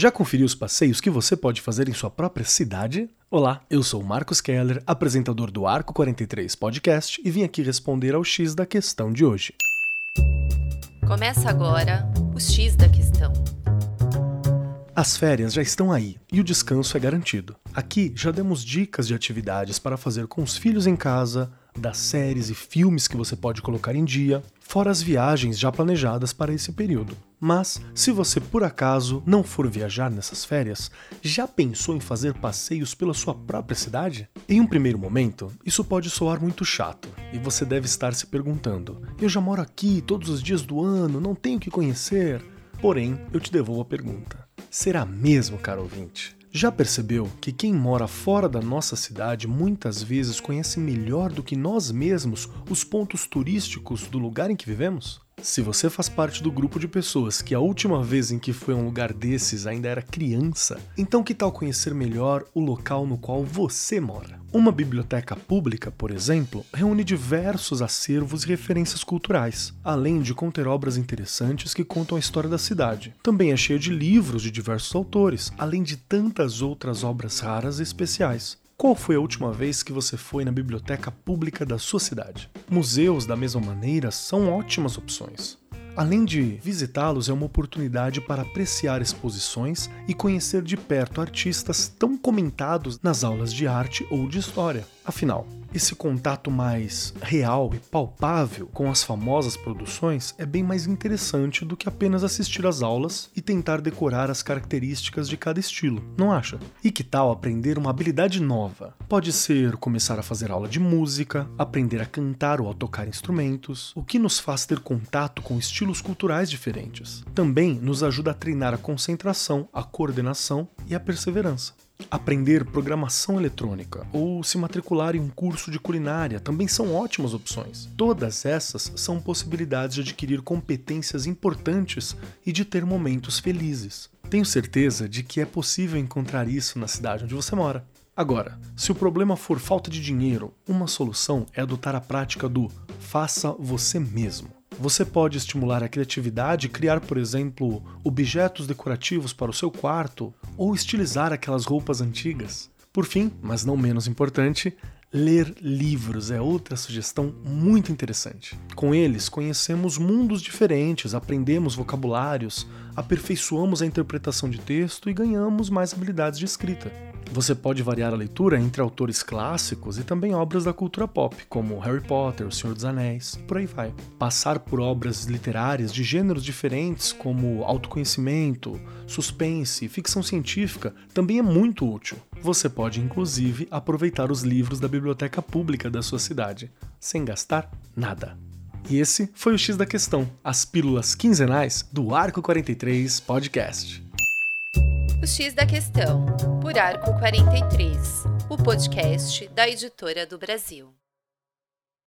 Já conferiu os passeios que você pode fazer em sua própria cidade? Olá, eu sou Marcos Keller, apresentador do Arco 43 Podcast, e vim aqui responder ao X da questão de hoje. Começa agora o X da questão. As férias já estão aí e o descanso é garantido. Aqui já demos dicas de atividades para fazer com os filhos em casa, das séries e filmes que você pode colocar em dia, fora as viagens já planejadas para esse período. Mas, se você por acaso não for viajar nessas férias, já pensou em fazer passeios pela sua própria cidade? Em um primeiro momento, isso pode soar muito chato, e você deve estar se perguntando: eu já moro aqui todos os dias do ano, não tenho que conhecer? Porém, eu te devolvo a pergunta: será mesmo, caro ouvinte? Já percebeu que quem mora fora da nossa cidade muitas vezes conhece melhor do que nós mesmos os pontos turísticos do lugar em que vivemos? Se você faz parte do grupo de pessoas que a última vez em que foi a um lugar desses ainda era criança, então que tal conhecer melhor o local no qual você mora? Uma biblioteca pública, por exemplo, reúne diversos acervos e referências culturais, além de conter obras interessantes que contam a história da cidade. Também é cheia de livros de diversos autores, além de tantas outras obras raras e especiais. Qual foi a última vez que você foi na biblioteca pública da sua cidade? Museus, da mesma maneira, são ótimas opções. Além de visitá-los, é uma oportunidade para apreciar exposições e conhecer de perto artistas tão comentados nas aulas de arte ou de história. Afinal, esse contato mais real e palpável com as famosas produções é bem mais interessante do que apenas assistir às aulas e tentar decorar as características de cada estilo, não acha? E que tal aprender uma habilidade nova? Pode ser começar a fazer aula de música, aprender a cantar ou a tocar instrumentos, o que nos faz ter contato com estilos culturais diferentes. Também nos ajuda a treinar a concentração, a coordenação e a perseverança. Aprender programação eletrônica ou se matricular em um curso de culinária também são ótimas opções. Todas essas são possibilidades de adquirir competências importantes e de ter momentos felizes. Tenho certeza de que é possível encontrar isso na cidade onde você mora. Agora, se o problema for falta de dinheiro, uma solução é adotar a prática do faça você mesmo. Você pode estimular a criatividade e criar, por exemplo, objetos decorativos para o seu quarto ou estilizar aquelas roupas antigas. Por fim, mas não menos importante, ler livros é outra sugestão muito interessante. Com eles, conhecemos mundos diferentes, aprendemos vocabulários, aperfeiçoamos a interpretação de texto e ganhamos mais habilidades de escrita. Você pode variar a leitura entre autores clássicos e também obras da cultura pop, como Harry Potter, O Senhor dos Anéis, por aí vai. Passar por obras literárias de gêneros diferentes, como autoconhecimento, suspense e ficção científica, também é muito útil. Você pode, inclusive, aproveitar os livros da biblioteca pública da sua cidade, sem gastar nada. E esse foi o X da Questão, as pílulas quinzenais do Arco 43 Podcast. O X da Questão, Arco 43, o podcast da Editora do Brasil.